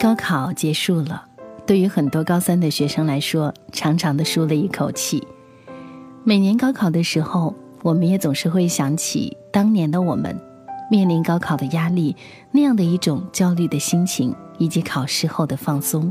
高考结束了，对于很多高三的学生来说，长长的舒了一口气。每年高考的时候，我们也总是会想起当年的我们，面临高考的压力，那样的一种焦虑的心情，以及考试后的放松，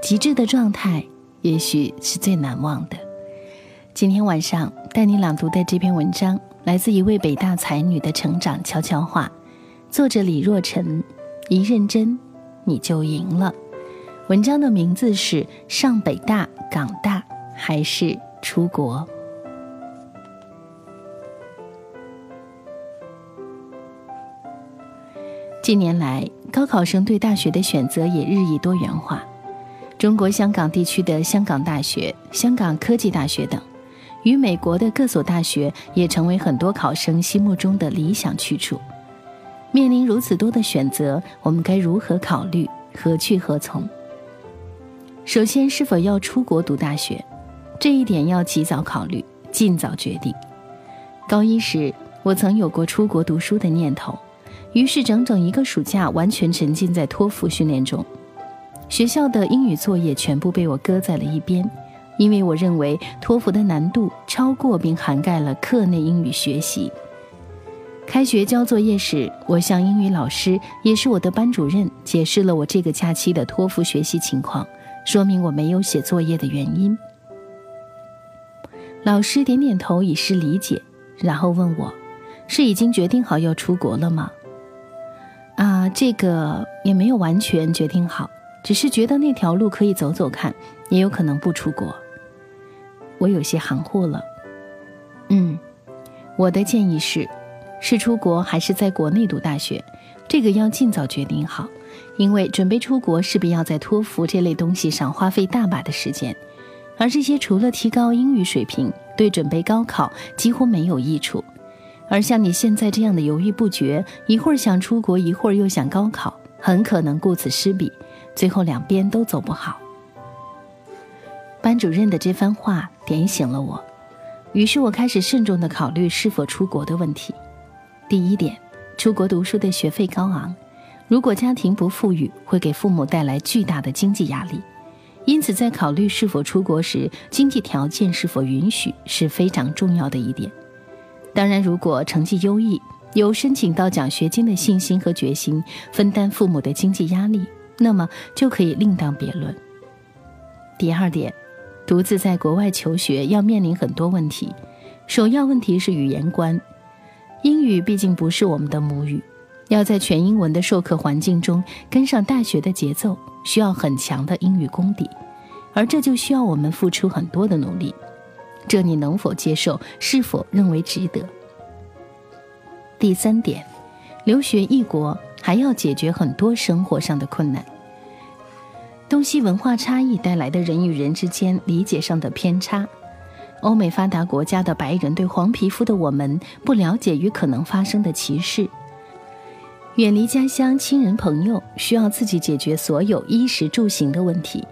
极致的状态，也许是最难忘的。今天晚上带你朗读的这篇文章，来自一位北大才女的成长悄悄话，作者李若晨。一认真，你就赢了。文章的名字是《上北大、港大还是出国》。近年来，高考生对大学的选择也日益多元化。中国香港地区的香港大学、香港科技大学等。与美国的各所大学也成为很多考生心目中的理想去处。面临如此多的选择，我们该如何考虑？何去何从？首先，是否要出国读大学？这一点要及早考虑，尽早决定。高一时，我曾有过出国读书的念头，于是整整一个暑假完全沉浸在托福训练中，学校的英语作业全部被我搁在了一边。因为我认为托福的难度超过并涵盖了课内英语学习。开学交作业时，我向英语老师，也是我的班主任，解释了我这个假期的托福学习情况，说明我没有写作业的原因。老师点点头以示理解，然后问我：“是已经决定好要出国了吗？”啊，这个也没有完全决定好，只是觉得那条路可以走走看，也有可能不出国。我有些含糊了。嗯，我的建议是，是出国还是在国内读大学，这个要尽早决定好，因为准备出国势必要在托福这类东西上花费大把的时间，而这些除了提高英语水平，对准备高考几乎没有益处。而像你现在这样的犹豫不决，一会儿想出国，一会儿又想高考，很可能顾此失彼，最后两边都走不好。班主任的这番话点醒了我，于是我开始慎重地考虑是否出国的问题。第一点，出国读书的学费高昂，如果家庭不富裕，会给父母带来巨大的经济压力。因此，在考虑是否出国时，经济条件是否允许是非常重要的一点。当然，如果成绩优异，有申请到奖学金的信心和决心，分担父母的经济压力，那么就可以另当别论。第二点。独自在国外求学要面临很多问题，首要问题是语言关。英语毕竟不是我们的母语，要在全英文的授课环境中跟上大学的节奏，需要很强的英语功底，而这就需要我们付出很多的努力。这你能否接受？是否认为值得？第三点，留学异国还要解决很多生活上的困难。东西文化差异带来的人与人之间理解上的偏差，欧美发达国家的白人对黄皮肤的我们不了解与可能发生的歧视，远离家乡亲人朋友，需要自己解决所有衣食住行的问题，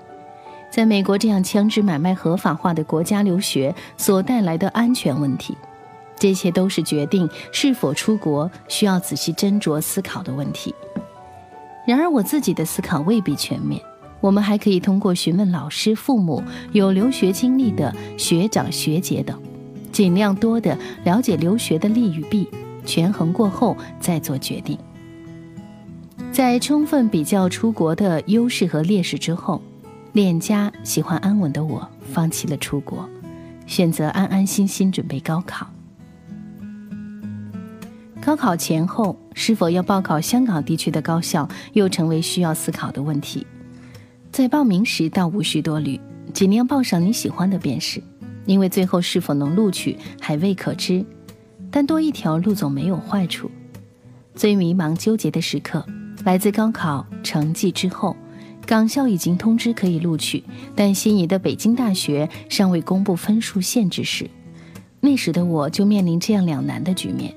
在美国这样枪支买卖合法化的国家留学所带来的安全问题，这些都是决定是否出国需要仔细斟酌思考的问题。然而，我自己的思考未必全面。我们还可以通过询问老师、父母、有留学经历的学长学姐等，尽量多的了解留学的利与弊，权衡过后再做决定。在充分比较出国的优势和劣势之后，恋家喜欢安稳的我放弃了出国，选择安安心心准备高考。高考前后是否要报考香港地区的高校，又成为需要思考的问题。在报名时倒无需多虑，尽量报上你喜欢的便是，因为最后是否能录取还未可知。但多一条路总没有坏处。最迷茫纠结的时刻，来自高考成绩之后，港校已经通知可以录取，但心仪的北京大学尚未公布分数限制时，那时的我就面临这样两难的局面。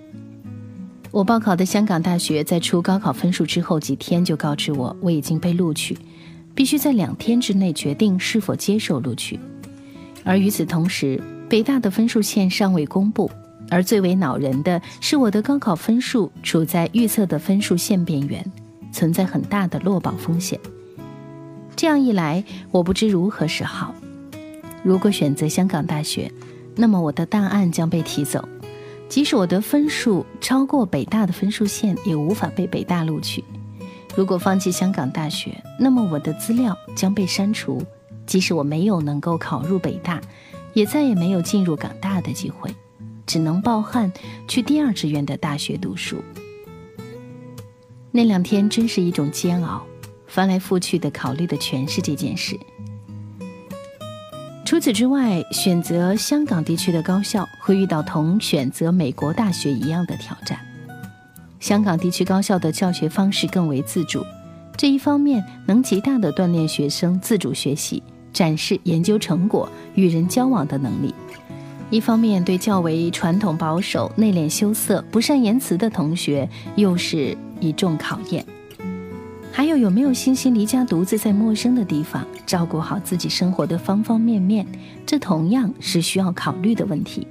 我报考的香港大学在出高考分数之后几天就告知我，我已经被录取。必须在两天之内决定是否接受录取，而与此同时，北大的分数线尚未公布，而最为恼人的是，我的高考分数处在预测的分数线边缘，存在很大的落榜风险。这样一来，我不知如何是好。如果选择香港大学，那么我的档案将被提走，即使我的分数超过北大的分数线，也无法被北大录取。如果放弃香港大学，那么我的资料将被删除，即使我没有能够考入北大，也再也没有进入港大的机会，只能抱憾去第二志愿的大学读书。那两天真是一种煎熬，翻来覆去的考虑的全是这件事。除此之外，选择香港地区的高校会遇到同选择美国大学一样的挑战。香港地区高校的教学方式更为自主，这一方面能极大地锻炼学生自主学习、展示研究成果、与人交往的能力；一方面对较为传统保守、内敛羞涩、不善言辞的同学又是一重考验。还有有没有信心离家独自在陌生的地方照顾好自己生活的方方面面？这同样是需要考虑的问题。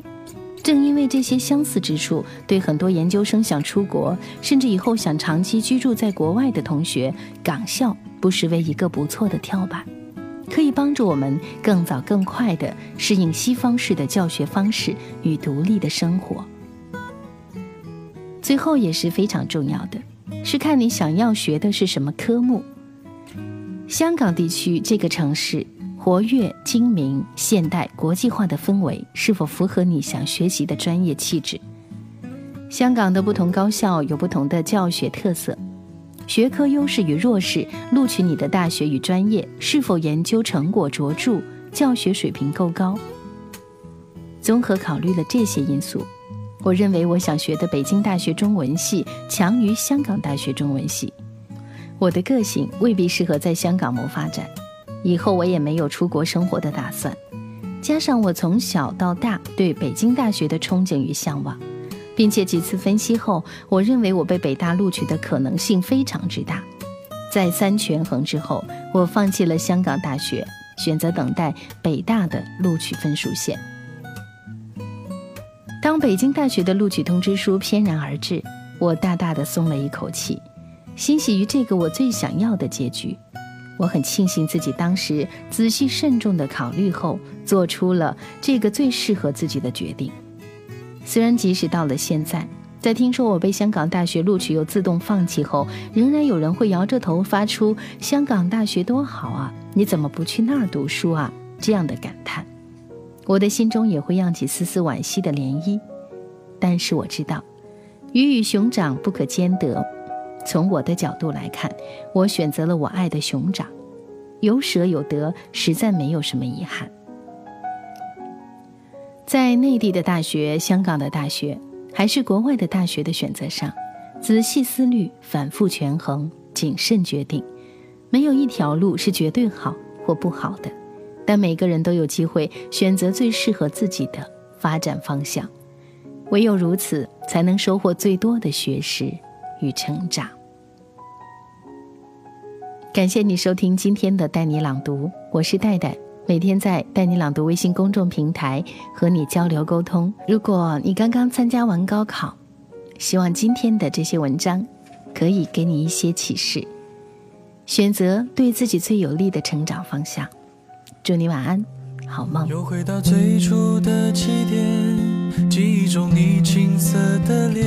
正因为这些相似之处，对很多研究生想出国，甚至以后想长期居住在国外的同学，港校不失为一个不错的跳板，可以帮助我们更早更快地适应西方式的教学方式与独立的生活。最后也是非常重要的。是看你想要学的是什么科目。香港地区这个城市活跃、精明、现代、国际化的氛围，是否符合你想学习的专业气质？香港的不同高校有不同的教学特色，学科优势与弱势，录取你的大学与专业，是否研究成果卓著，教学水平够高？综合考虑了这些因素。我认为我想学的北京大学中文系强于香港大学中文系，我的个性未必适合在香港谋发展，以后我也没有出国生活的打算。加上我从小到大对北京大学的憧憬与向往，并且几次分析后，我认为我被北大录取的可能性非常之大。再三权衡之后，我放弃了香港大学，选择等待北大的录取分数线。当北京大学的录取通知书翩然而至，我大大的松了一口气，欣喜于这个我最想要的结局。我很庆幸自己当时仔细慎重的考虑后，做出了这个最适合自己的决定。虽然即使到了现在，在听说我被香港大学录取又自动放弃后，仍然有人会摇着头发出“香港大学多好啊，你怎么不去那儿读书啊”这样的感叹。我的心中也会漾起丝丝惋惜的涟漪，但是我知道，鱼与熊掌不可兼得。从我的角度来看，我选择了我爱的熊掌，有舍有得，实在没有什么遗憾。在内地的大学、香港的大学，还是国外的大学的选择上，仔细思虑、反复权衡、谨慎决定，没有一条路是绝对好或不好的。但每个人都有机会选择最适合自己的发展方向，唯有如此，才能收获最多的学识与成长。感谢你收听今天的带你朗读，我是戴戴，每天在带你朗读微信公众平台和你交流沟通。如果你刚刚参加完高考，希望今天的这些文章可以给你一些启示，选择对自己最有利的成长方向。祝你晚安，好梦。又回到最初的起点，记忆中你青涩的脸，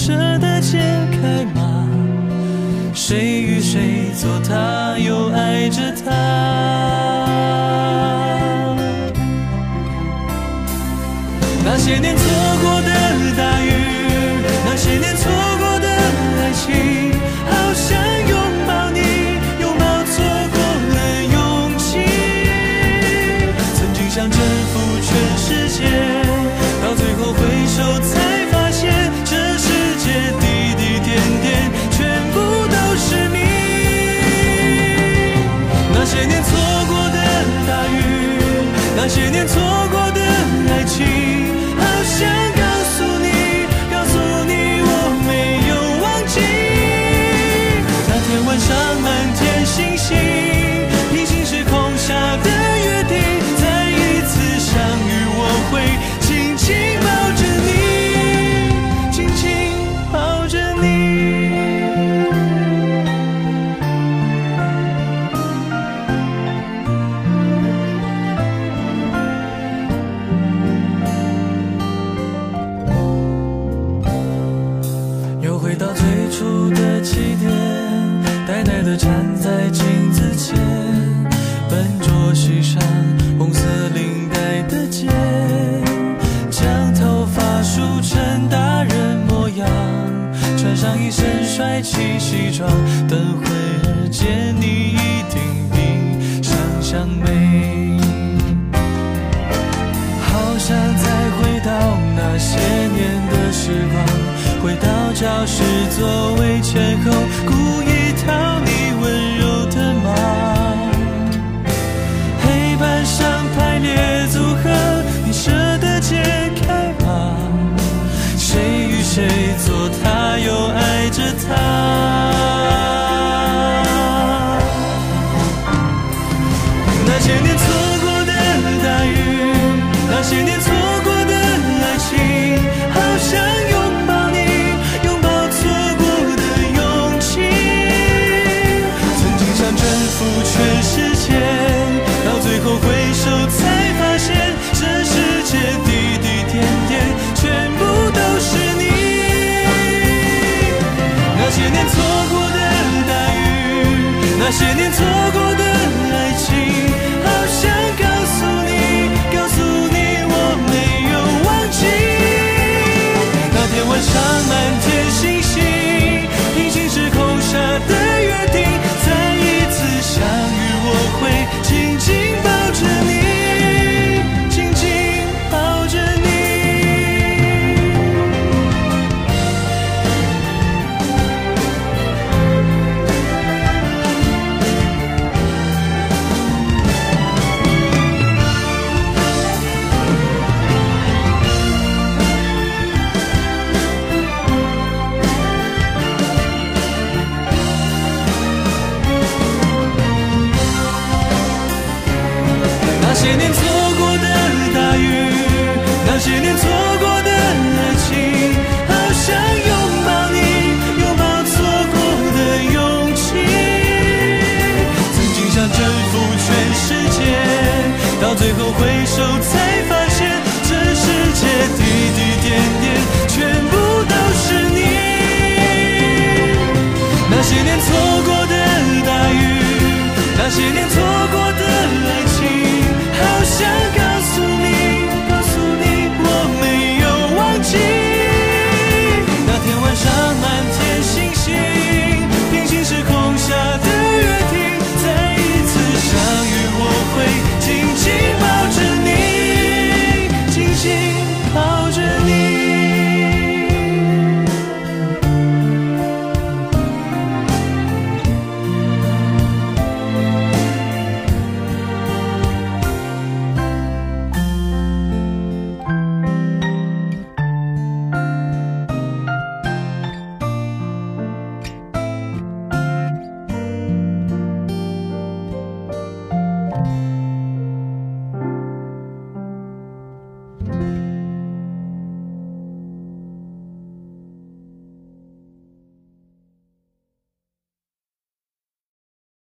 舍得解开吗？谁与谁做他，又爱着他？那些年错过。美。好想再回到那些年的时光回到教室座位前那些年